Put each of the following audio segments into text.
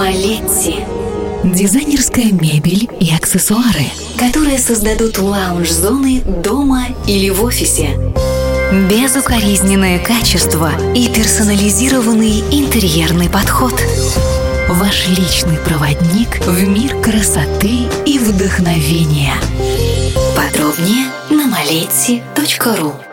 Малетти. Дизайнерская мебель и аксессуары, которые создадут лаунж-зоны дома или в офисе. Безукоризненное качество и персонализированный интерьерный подход. Ваш личный проводник в мир красоты и вдохновения. Подробнее на maleti.ru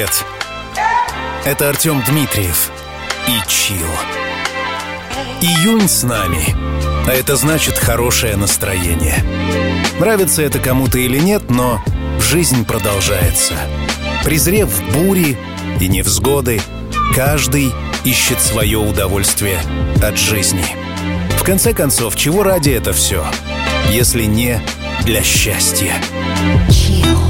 Привет. Это Артем Дмитриев и Чил. Июнь с нами, а это значит хорошее настроение. Нравится это кому-то или нет, но жизнь продолжается. Презрев бури и невзгоды, каждый ищет свое удовольствие от жизни. В конце концов, чего ради это все, если не для счастья? Chill.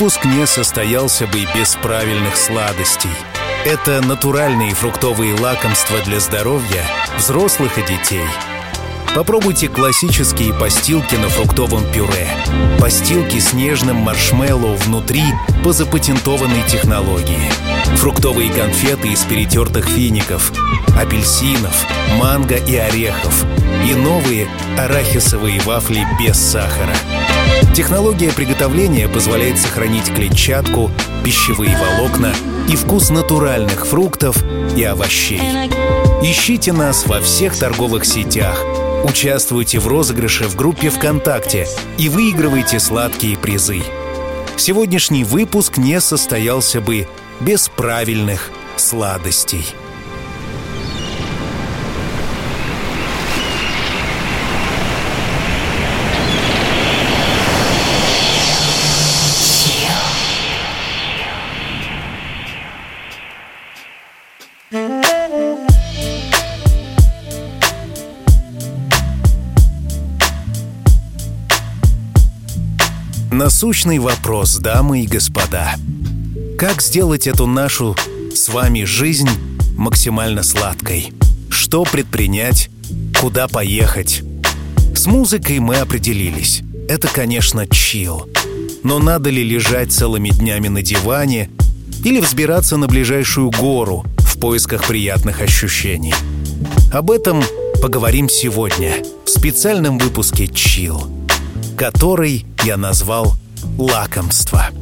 Выпуск не состоялся бы без правильных сладостей. Это натуральные фруктовые лакомства для здоровья взрослых и детей. Попробуйте классические постилки на фруктовом пюре. Постилки с нежным маршмеллоу внутри по запатентованной технологии. Фруктовые конфеты из перетертых фиников, апельсинов, манго и орехов. И новые арахисовые вафли без сахара. Технология приготовления позволяет сохранить клетчатку, пищевые волокна и вкус натуральных фруктов и овощей. Ищите нас во всех торговых сетях. Участвуйте в розыгрыше в группе ВКонтакте и выигрывайте сладкие призы. Сегодняшний выпуск не состоялся бы без правильных сладостей. Насущный вопрос, дамы и господа. Как сделать эту нашу с вами жизнь максимально сладкой? Что предпринять? Куда поехать? С музыкой мы определились. Это, конечно, чил. Но надо ли лежать целыми днями на диване или взбираться на ближайшую гору в поисках приятных ощущений? Об этом поговорим сегодня в специальном выпуске «Чил». который я назвал «лакомство».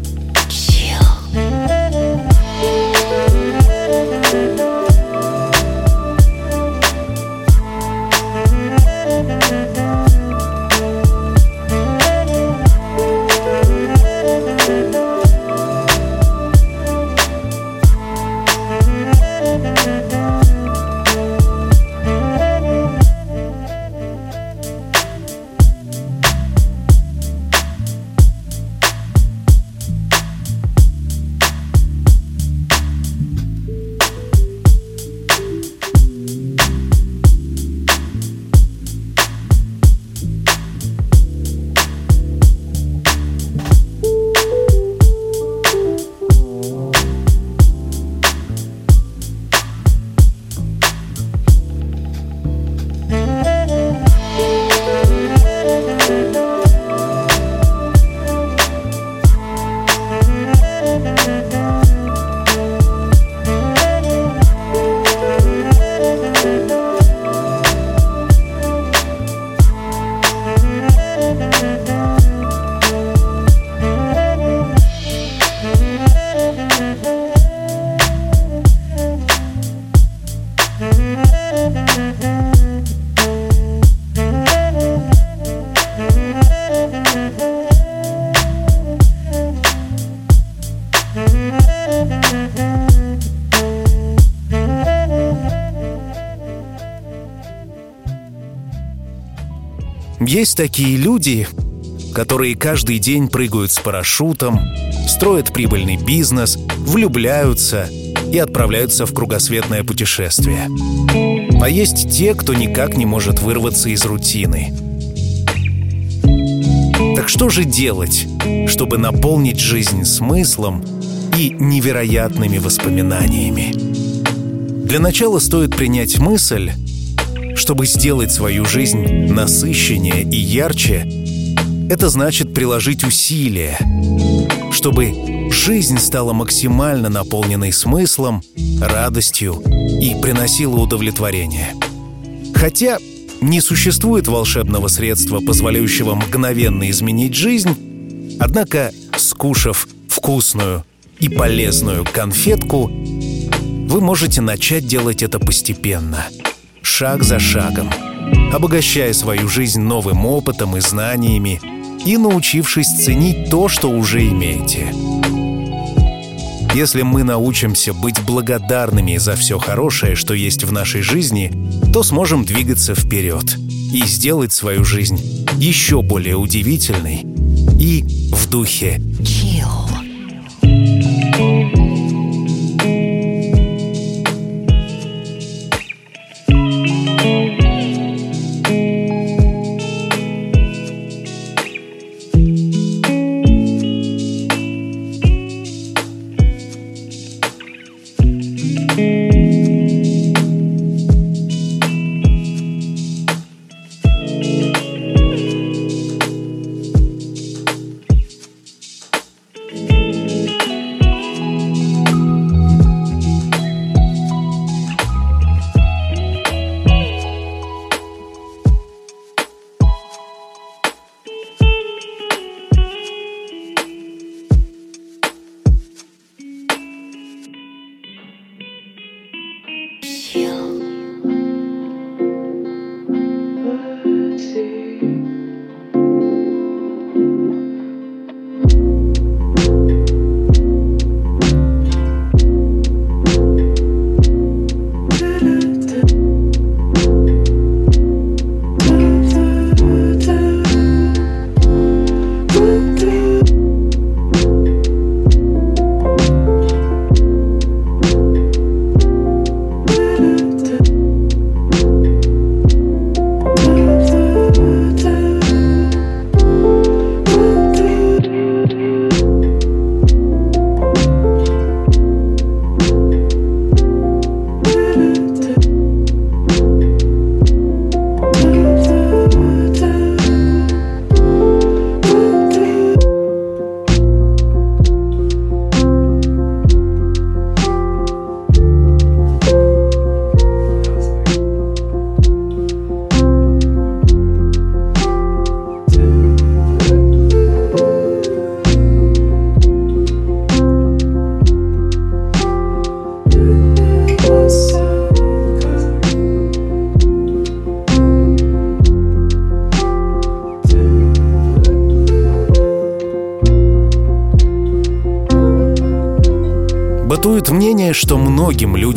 Есть такие люди, которые каждый день прыгают с парашютом, строят прибыльный бизнес, влюбляются и отправляются в кругосветное путешествие. А есть те, кто никак не может вырваться из рутины. Так что же делать, чтобы наполнить жизнь смыслом и невероятными воспоминаниями? Для начала стоит принять мысль, чтобы сделать свою жизнь насыщеннее и ярче, это значит приложить усилия, чтобы жизнь стала максимально наполненной смыслом, радостью и приносила удовлетворение. Хотя не существует волшебного средства, позволяющего мгновенно изменить жизнь, однако, скушав вкусную и полезную конфетку, вы можете начать делать это постепенно – шаг за шагом, обогащая свою жизнь новым опытом и знаниями и научившись ценить то, что уже имеете. Если мы научимся быть благодарными за все хорошее, что есть в нашей жизни, то сможем двигаться вперед и сделать свою жизнь еще более удивительной и в духе chill.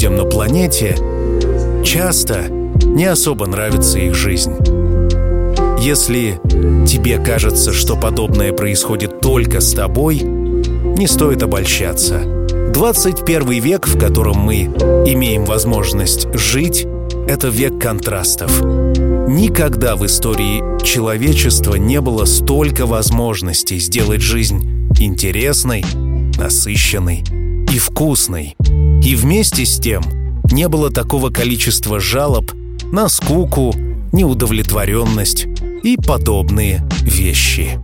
Людям на планете часто не особо нравится их жизнь. Если тебе кажется, что подобное происходит только с тобой, не стоит обольщаться. 21 век, в котором мы имеем возможность жить, это век контрастов. Никогда в истории человечества не было столько возможностей сделать жизнь интересной, насыщенной и вкусной. И вместе с тем не было такого количества жалоб на скуку, неудовлетворенность и подобные вещи.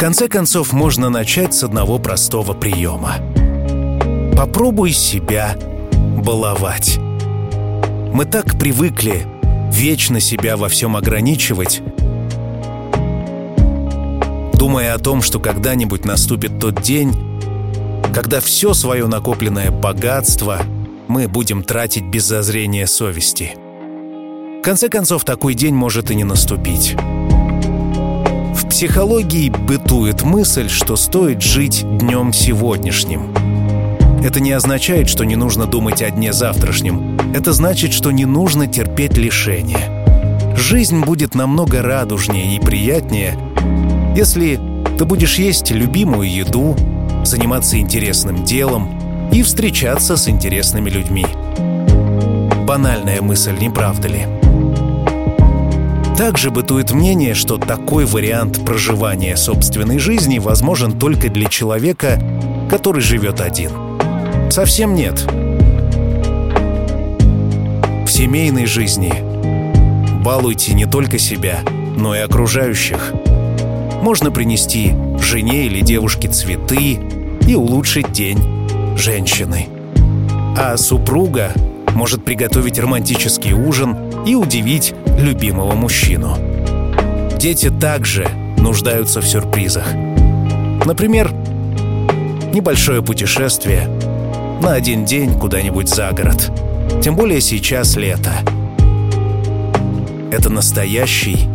Конце концов, можно начать с одного простого приема. Попробуй себя баловать. Мы так привыкли вечно себя во всем ограничивать, думая о том, что когда-нибудь наступит тот день, когда все свое накопленное богатство мы будем тратить без зазрения совести. В конце концов, такой день может и не наступить психологии бытует мысль, что стоит жить днем сегодняшним. Это не означает, что не нужно думать о дне завтрашнем. Это значит, что не нужно терпеть лишения. Жизнь будет намного радужнее и приятнее, если ты будешь есть любимую еду, заниматься интересным делом и встречаться с интересными людьми. Банальная мысль, не правда ли? Также бытует мнение, что такой вариант проживания собственной жизни возможен только для человека, который живет один. Совсем нет. В семейной жизни балуйте не только себя, но и окружающих. Можно принести жене или девушке цветы и улучшить день женщины. А супруга может приготовить романтический ужин и удивить любимого мужчину. Дети также нуждаются в сюрпризах. Например, небольшое путешествие на один день куда-нибудь за город. Тем более сейчас лето. Это настоящий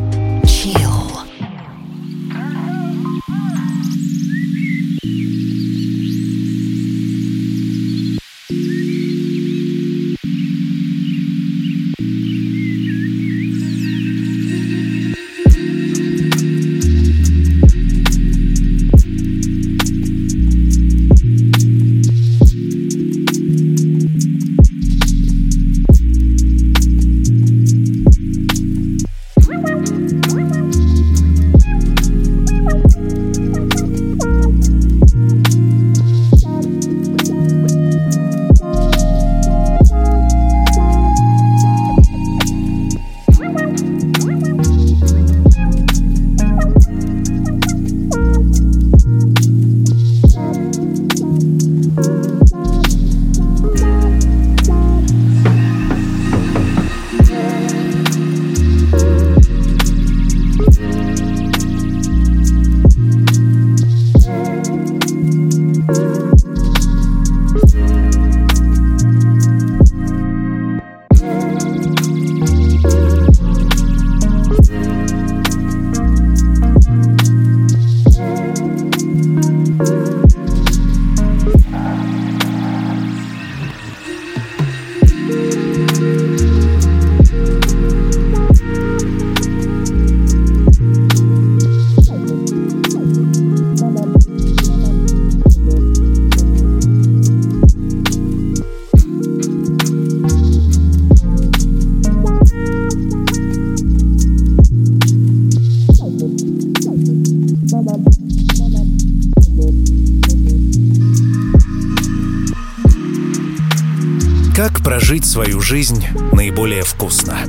свою жизнь наиболее вкусно?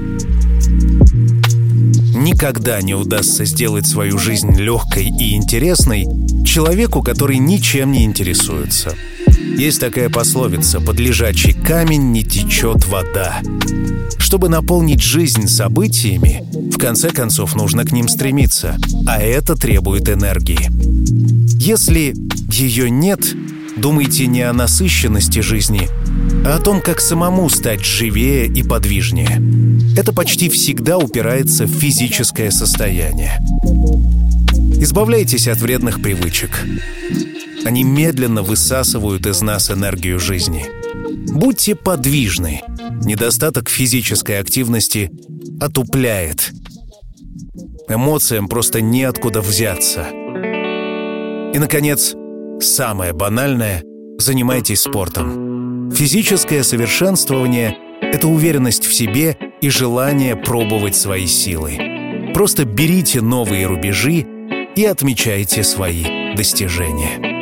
Никогда не удастся сделать свою жизнь легкой и интересной человеку, который ничем не интересуется. Есть такая пословица «под лежачий камень не течет вода». Чтобы наполнить жизнь событиями, в конце концов нужно к ним стремиться, а это требует энергии. Если ее нет, думайте не о насыщенности жизни, а о том, как самому стать живее и подвижнее. Это почти всегда упирается в физическое состояние. Избавляйтесь от вредных привычек. Они медленно высасывают из нас энергию жизни. Будьте подвижны. Недостаток физической активности отупляет. Эмоциям просто неоткуда взяться. И, наконец, самое банальное — занимайтесь спортом. Физическое совершенствование — это уверенность в себе и желание пробовать свои силы. Просто берите новые рубежи и отмечайте свои достижения.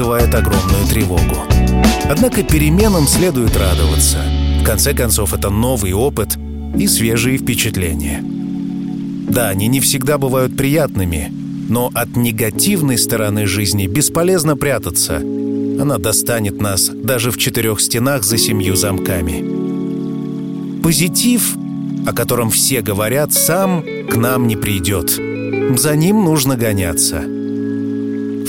Вызывает огромную тревогу. Однако переменам следует радоваться. В конце концов, это новый опыт и свежие впечатления. Да, они не всегда бывают приятными, но от негативной стороны жизни бесполезно прятаться. Она достанет нас даже в четырех стенах за семью замками. Позитив, о котором все говорят, сам к нам не придет. За ним нужно гоняться.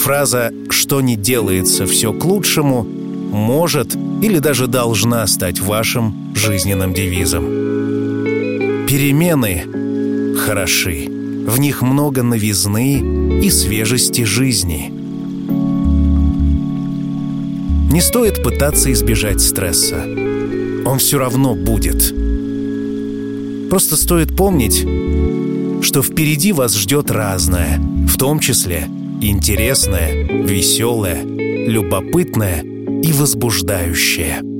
Фраза что не делается все к лучшему, может или даже должна стать вашим жизненным девизом. Перемены хороши. В них много новизны и свежести жизни. Не стоит пытаться избежать стресса. Он все равно будет. Просто стоит помнить, что впереди вас ждет разное, в том числе – Интересное, веселое, любопытное и возбуждающее.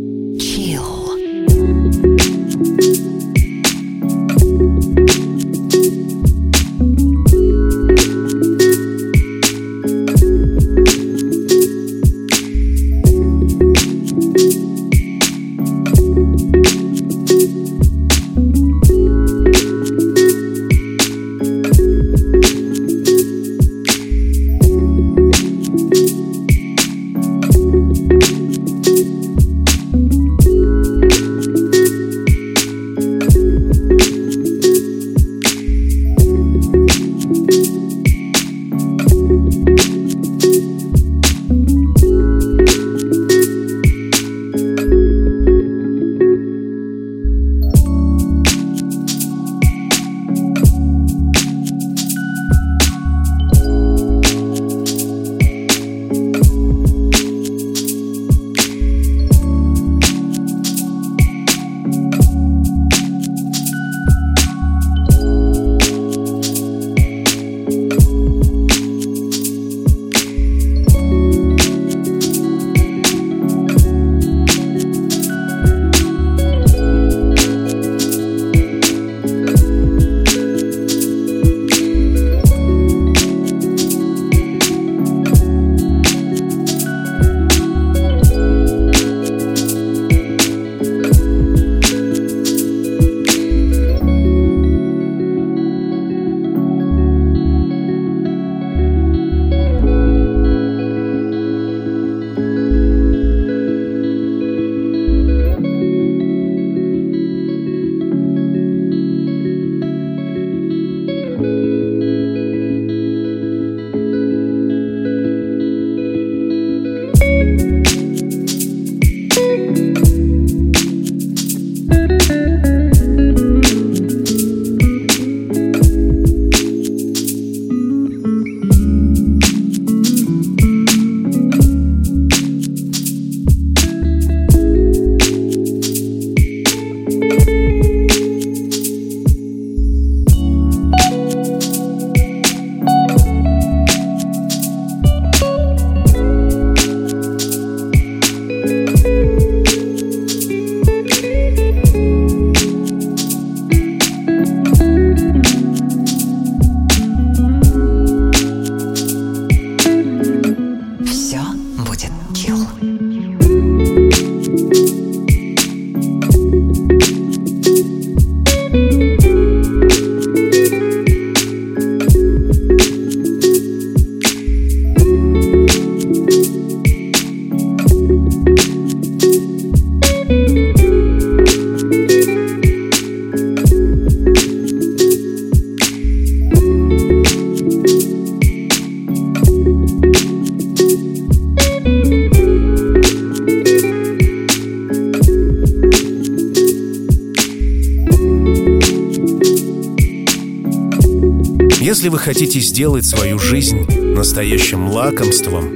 Хотите сделать свою жизнь настоящим лакомством,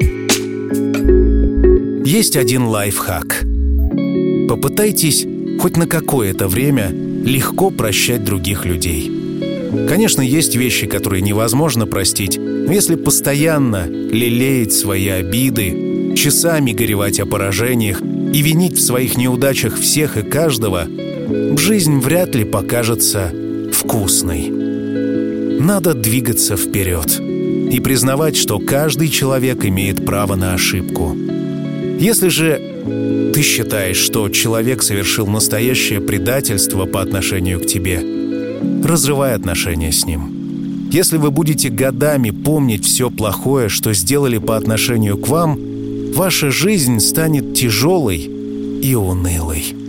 есть один лайфхак. Попытайтесь хоть на какое-то время легко прощать других людей. Конечно, есть вещи, которые невозможно простить, но если постоянно лелеять свои обиды, часами горевать о поражениях и винить в своих неудачах всех и каждого, жизнь вряд ли покажется вкусной. Надо двигаться вперед и признавать, что каждый человек имеет право на ошибку. Если же ты считаешь, что человек совершил настоящее предательство по отношению к тебе, разрывай отношения с ним. Если вы будете годами помнить все плохое, что сделали по отношению к вам, ваша жизнь станет тяжелой и унылой.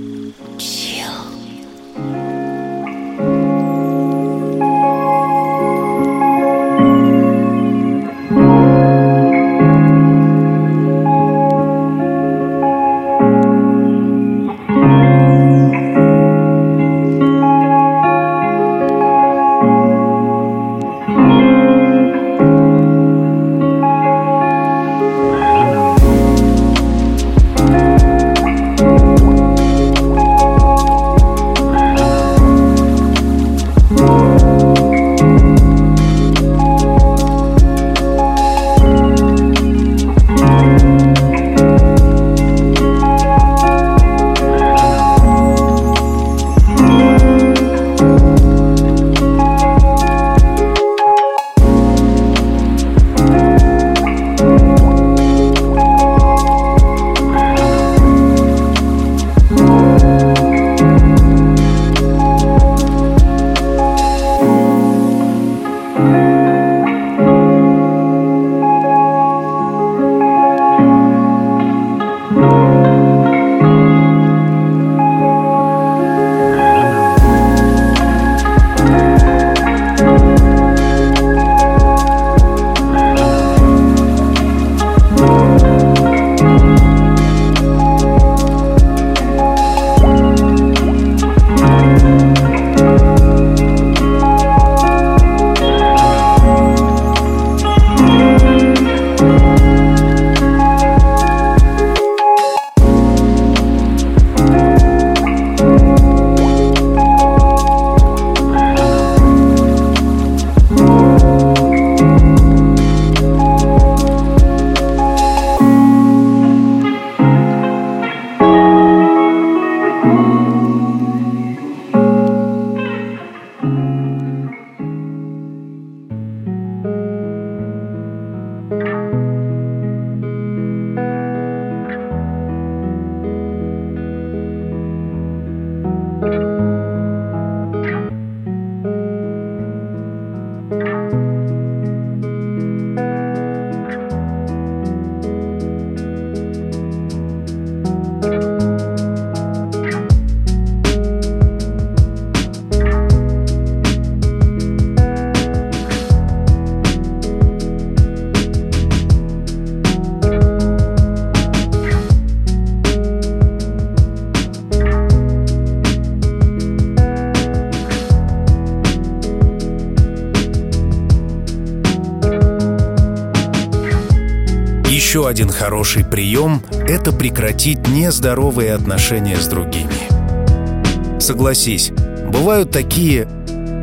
Хороший прием — это прекратить нездоровые отношения с другими. Согласись, бывают такие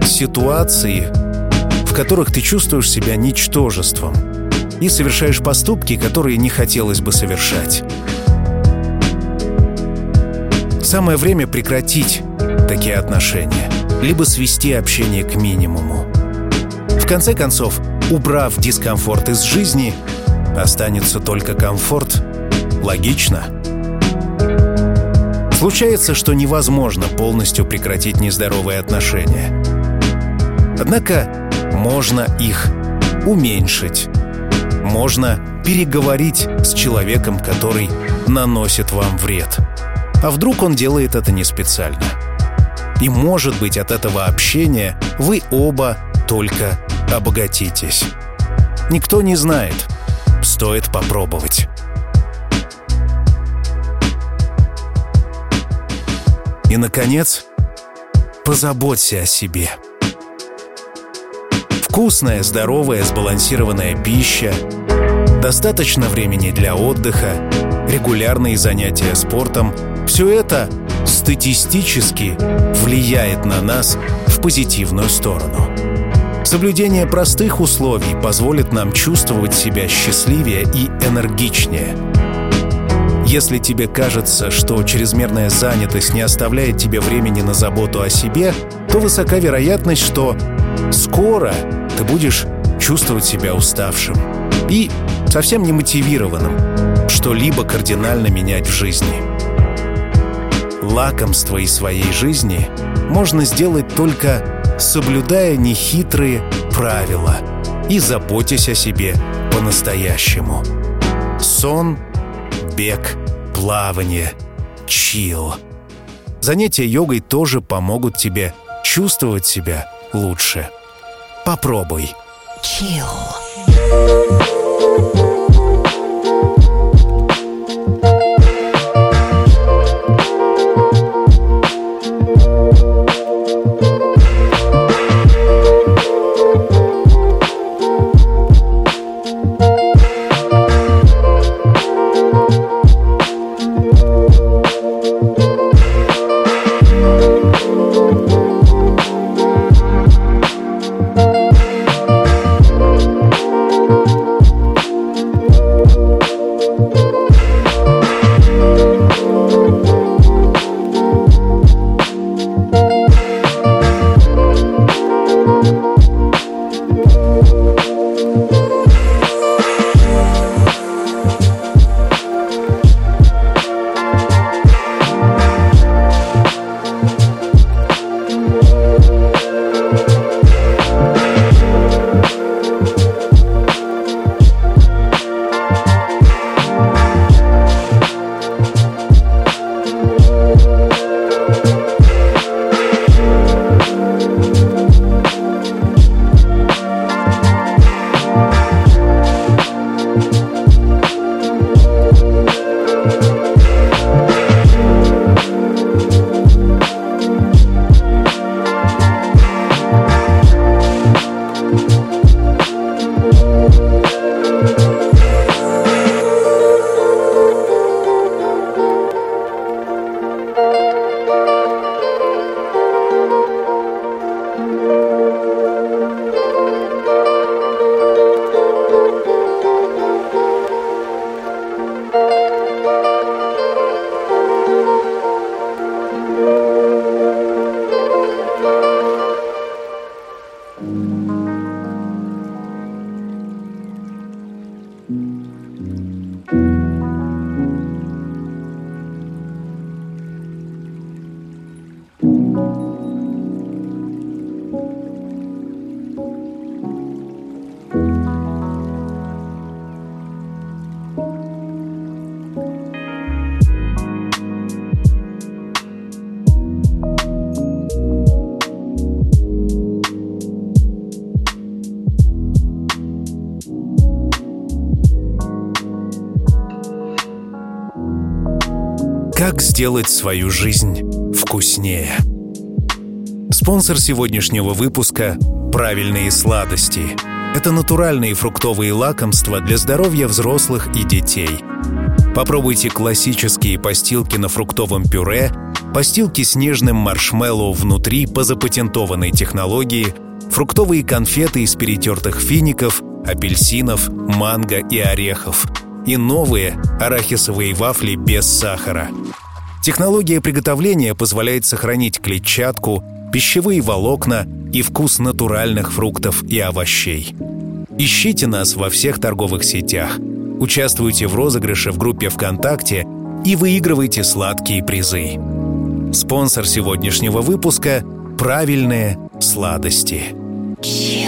ситуации, в которых ты чувствуешь себя ничтожеством и совершаешь поступки, которые не хотелось бы совершать. Самое время прекратить такие отношения, либо свести общение к минимуму. В конце концов, убрав дискомфорт из жизни — останется только комфорт. Логично. Случается, что невозможно полностью прекратить нездоровые отношения. Однако можно их уменьшить. Можно переговорить с человеком, который наносит вам вред. А вдруг он делает это не специально? И может быть от этого общения вы оба только обогатитесь. Никто не знает, стоит попробовать. И, наконец, позаботься о себе. Вкусная, здоровая, сбалансированная пища, достаточно времени для отдыха, регулярные занятия спортом — все это статистически влияет на нас в позитивную сторону. Соблюдение простых условий позволит нам чувствовать себя счастливее и энергичнее. Если тебе кажется, что чрезмерная занятость не оставляет тебе времени на заботу о себе, то высока вероятность, что скоро ты будешь чувствовать себя уставшим и совсем не мотивированным что-либо кардинально менять в жизни. Лакомство из своей жизни можно сделать только соблюдая нехитрые правила и заботясь о себе по-настоящему. Сон, бег, плавание, чил. Занятия йогой тоже помогут тебе чувствовать себя лучше. Попробуй. Chill. Сделать свою жизнь вкуснее? Спонсор сегодняшнего выпуска – правильные сладости. Это натуральные фруктовые лакомства для здоровья взрослых и детей. Попробуйте классические постилки на фруктовом пюре, постилки с нежным маршмеллоу внутри по запатентованной технологии, фруктовые конфеты из перетертых фиников, апельсинов, манго и орехов – и новые арахисовые вафли без сахара. Технология приготовления позволяет сохранить клетчатку, пищевые волокна и вкус натуральных фруктов и овощей. Ищите нас во всех торговых сетях, участвуйте в розыгрыше в группе ВКонтакте и выигрывайте сладкие призы. Спонсор сегодняшнего выпуска – правильные сладости. Chill.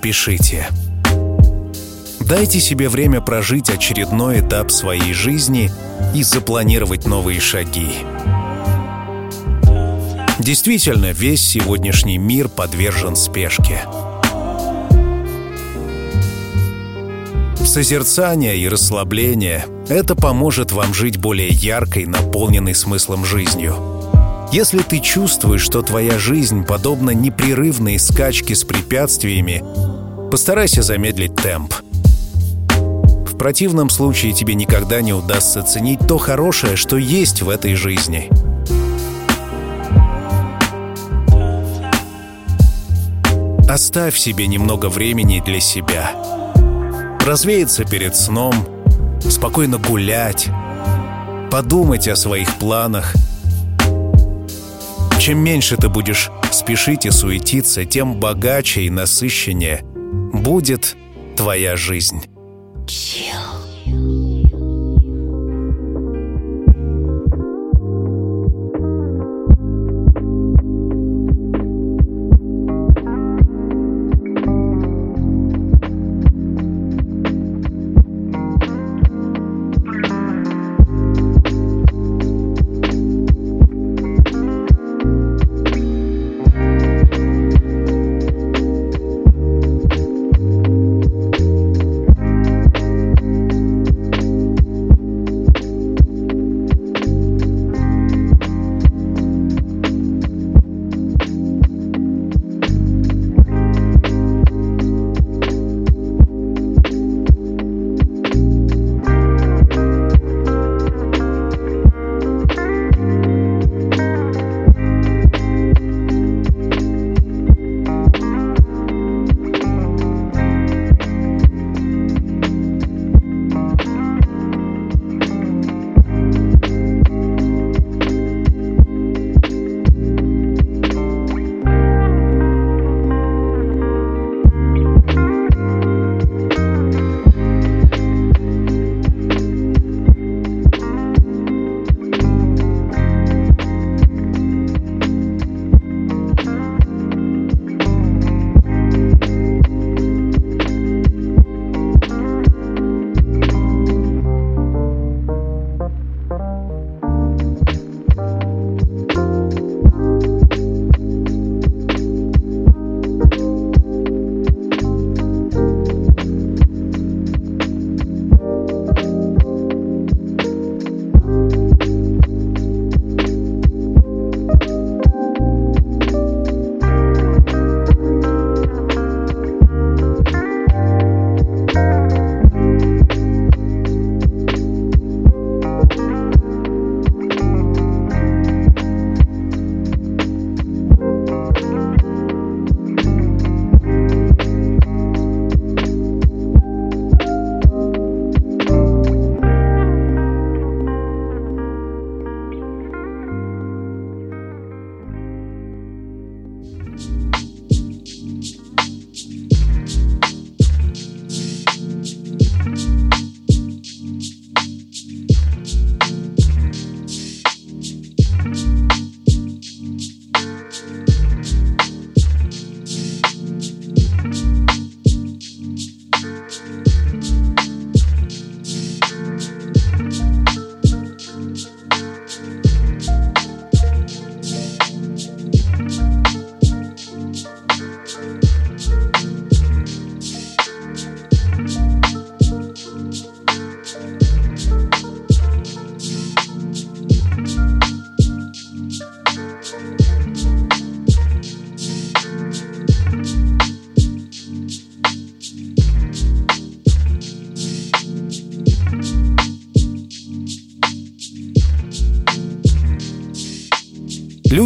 Спешите. Дайте себе время прожить очередной этап своей жизни и запланировать новые шаги. Действительно, весь сегодняшний мир подвержен спешке. Созерцание и расслабление — это поможет вам жить более яркой, наполненной смыслом жизнью. Если ты чувствуешь, что твоя жизнь подобна непрерывной скачке с препятствиями, постарайся замедлить темп. В противном случае тебе никогда не удастся ценить то хорошее, что есть в этой жизни — Оставь себе немного времени для себя. Развеяться перед сном, спокойно гулять, подумать о своих планах. Чем меньше ты будешь спешить и суетиться, тем богаче и насыщеннее будет твоя жизнь.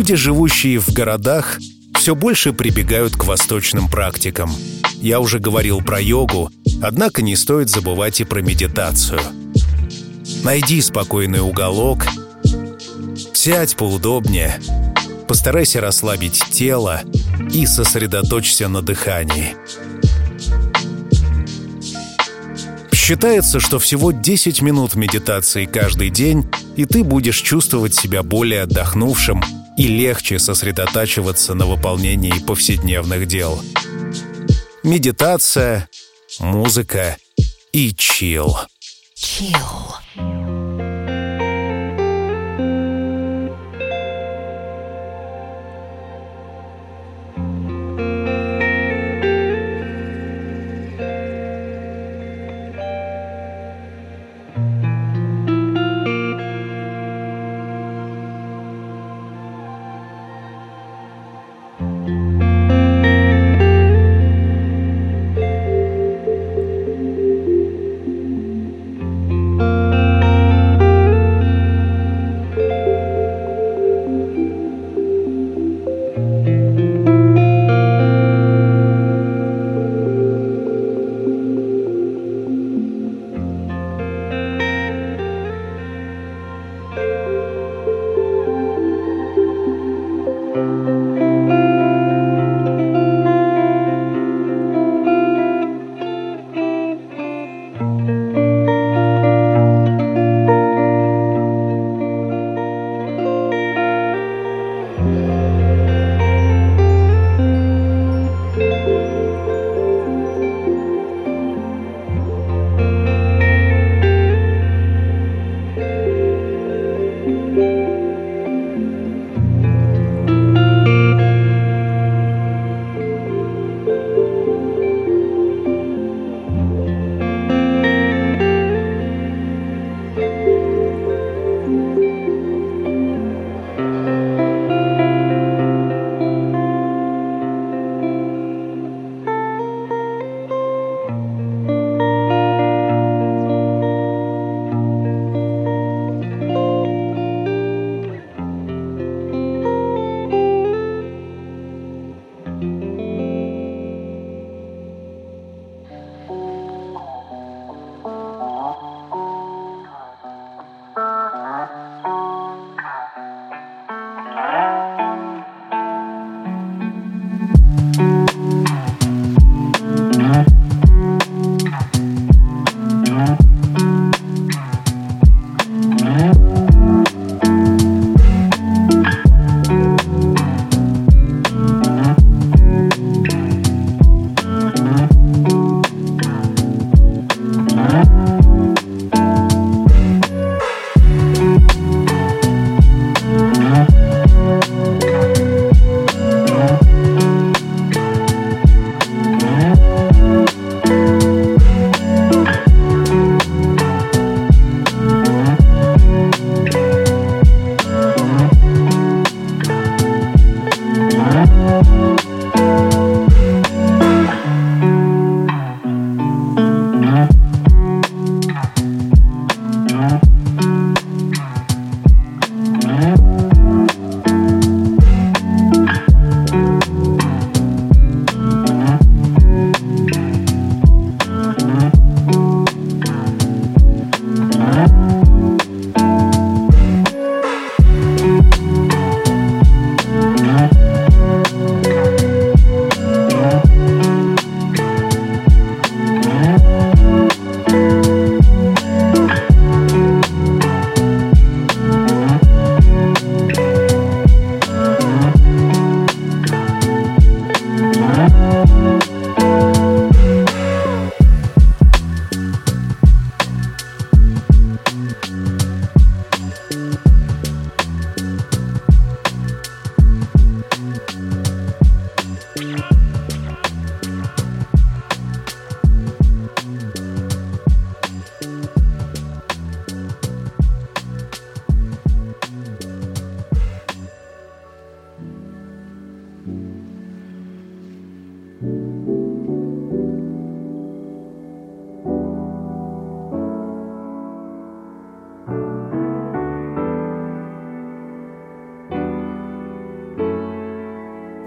Люди, живущие в городах, все больше прибегают к восточным практикам. Я уже говорил про йогу, однако не стоит забывать и про медитацию. Найди спокойный уголок, сядь поудобнее, постарайся расслабить тело и сосредоточься на дыхании. Считается, что всего 10 минут медитации каждый день, и ты будешь чувствовать себя более отдохнувшим и легче сосредотачиваться на выполнении повседневных дел. медитация, музыка и чил. Chill.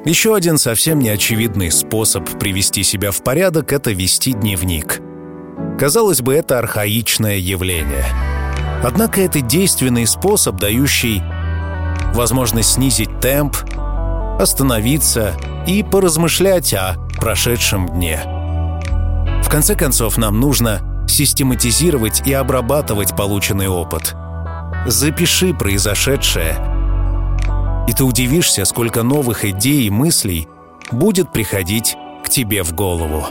Еще один совсем неочевидный способ привести себя в порядок — это вести дневник. Казалось бы, это архаичное явление. Однако это действенный способ, дающий возможность снизить темп, остановиться и поразмышлять о прошедшем дне. В конце концов, нам нужно систематизировать и обрабатывать полученный опыт. Запиши произошедшее — и ты удивишься, сколько новых идей и мыслей будет приходить к тебе в голову.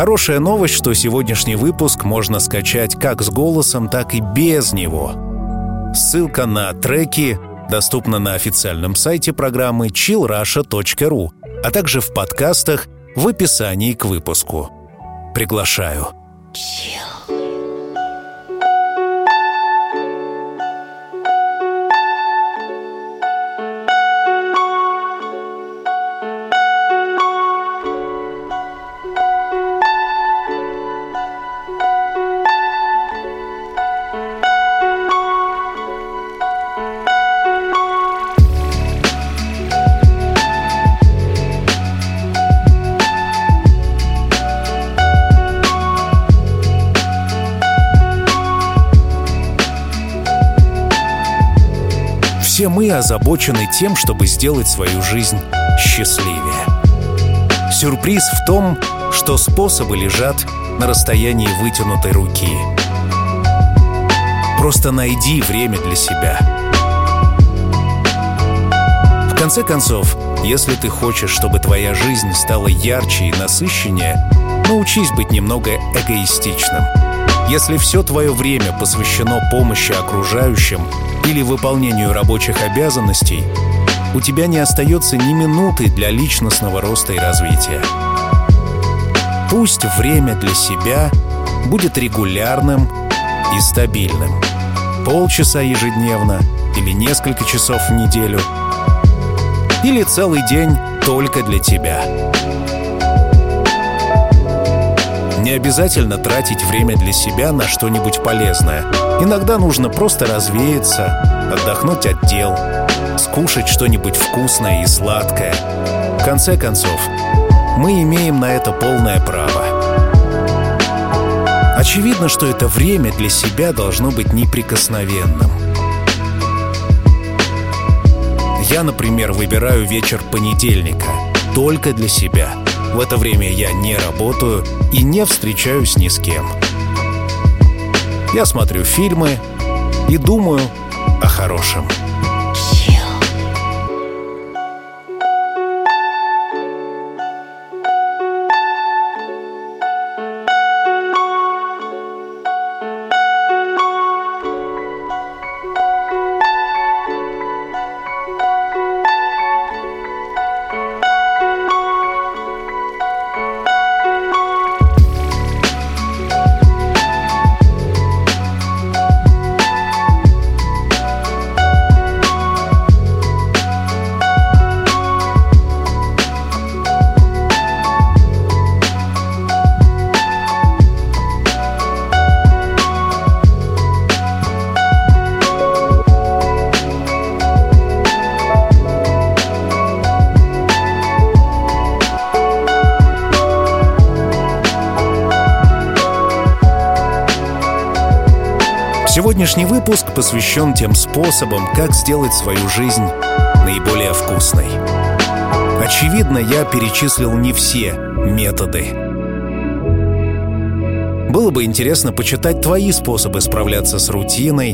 Хорошая новость, что сегодняшний выпуск можно скачать как с голосом, так и без него. Ссылка на треки доступна на официальном сайте программы chillrusha.ru, а также в подкастах в описании к выпуску. Приглашаю. Chill. Мы озабочены тем, чтобы сделать свою жизнь счастливее. Сюрприз в том, что способы лежат на расстоянии вытянутой руки. Просто найди время для себя. В конце концов, если ты хочешь, чтобы твоя жизнь стала ярче и насыщеннее, научись быть немного эгоистичным. Если все твое время посвящено помощи окружающим или выполнению рабочих обязанностей, у тебя не остается ни минуты для личностного роста и развития. Пусть время для себя будет регулярным и стабильным. Полчаса ежедневно или несколько часов в неделю. Или целый день только для тебя. Не обязательно тратить время для себя на что-нибудь полезное. Иногда нужно просто развеяться, отдохнуть от дел, скушать что-нибудь вкусное и сладкое. В конце концов, мы имеем на это полное право. Очевидно, что это время для себя должно быть неприкосновенным. Я, например, выбираю вечер понедельника только для себя. В это время я не работаю и не встречаюсь ни с кем. Я смотрю фильмы и думаю о хорошем. Посвящен тем способам, как сделать свою жизнь наиболее вкусной. Очевидно, я перечислил не все методы. Было бы интересно почитать твои способы справляться с рутиной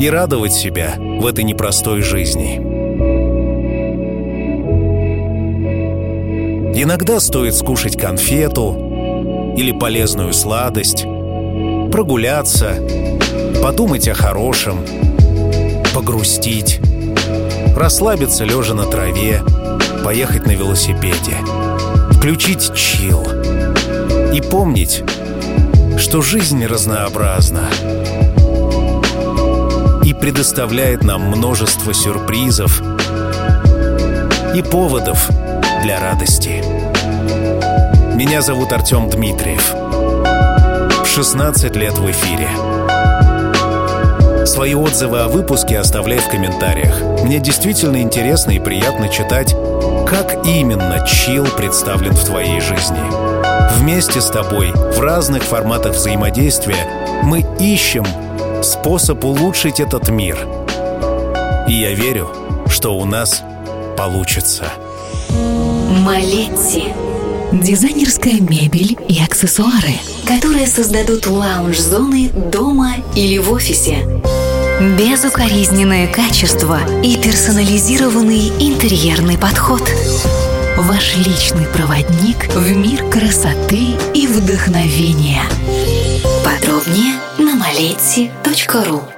и радовать себя в этой непростой жизни. Иногда стоит скушать конфету или полезную сладость, прогуляться подумать о хорошем, погрустить, расслабиться лежа на траве, поехать на велосипеде, включить чил и помнить, что жизнь разнообразна и предоставляет нам множество сюрпризов и поводов для радости. Меня зовут Артем Дмитриев. 16 лет в эфире. Свои отзывы о выпуске оставляй в комментариях. Мне действительно интересно и приятно читать, как именно чил представлен в твоей жизни. Вместе с тобой в разных форматах взаимодействия мы ищем способ улучшить этот мир. И я верю, что у нас получится. Малетти. Дизайнерская мебель и аксессуары, которые создадут лаунж-зоны дома или в офисе Безукоризненное качество и персонализированный интерьерный подход. Ваш личный проводник в мир красоты и вдохновения. Подробнее на maleti.ru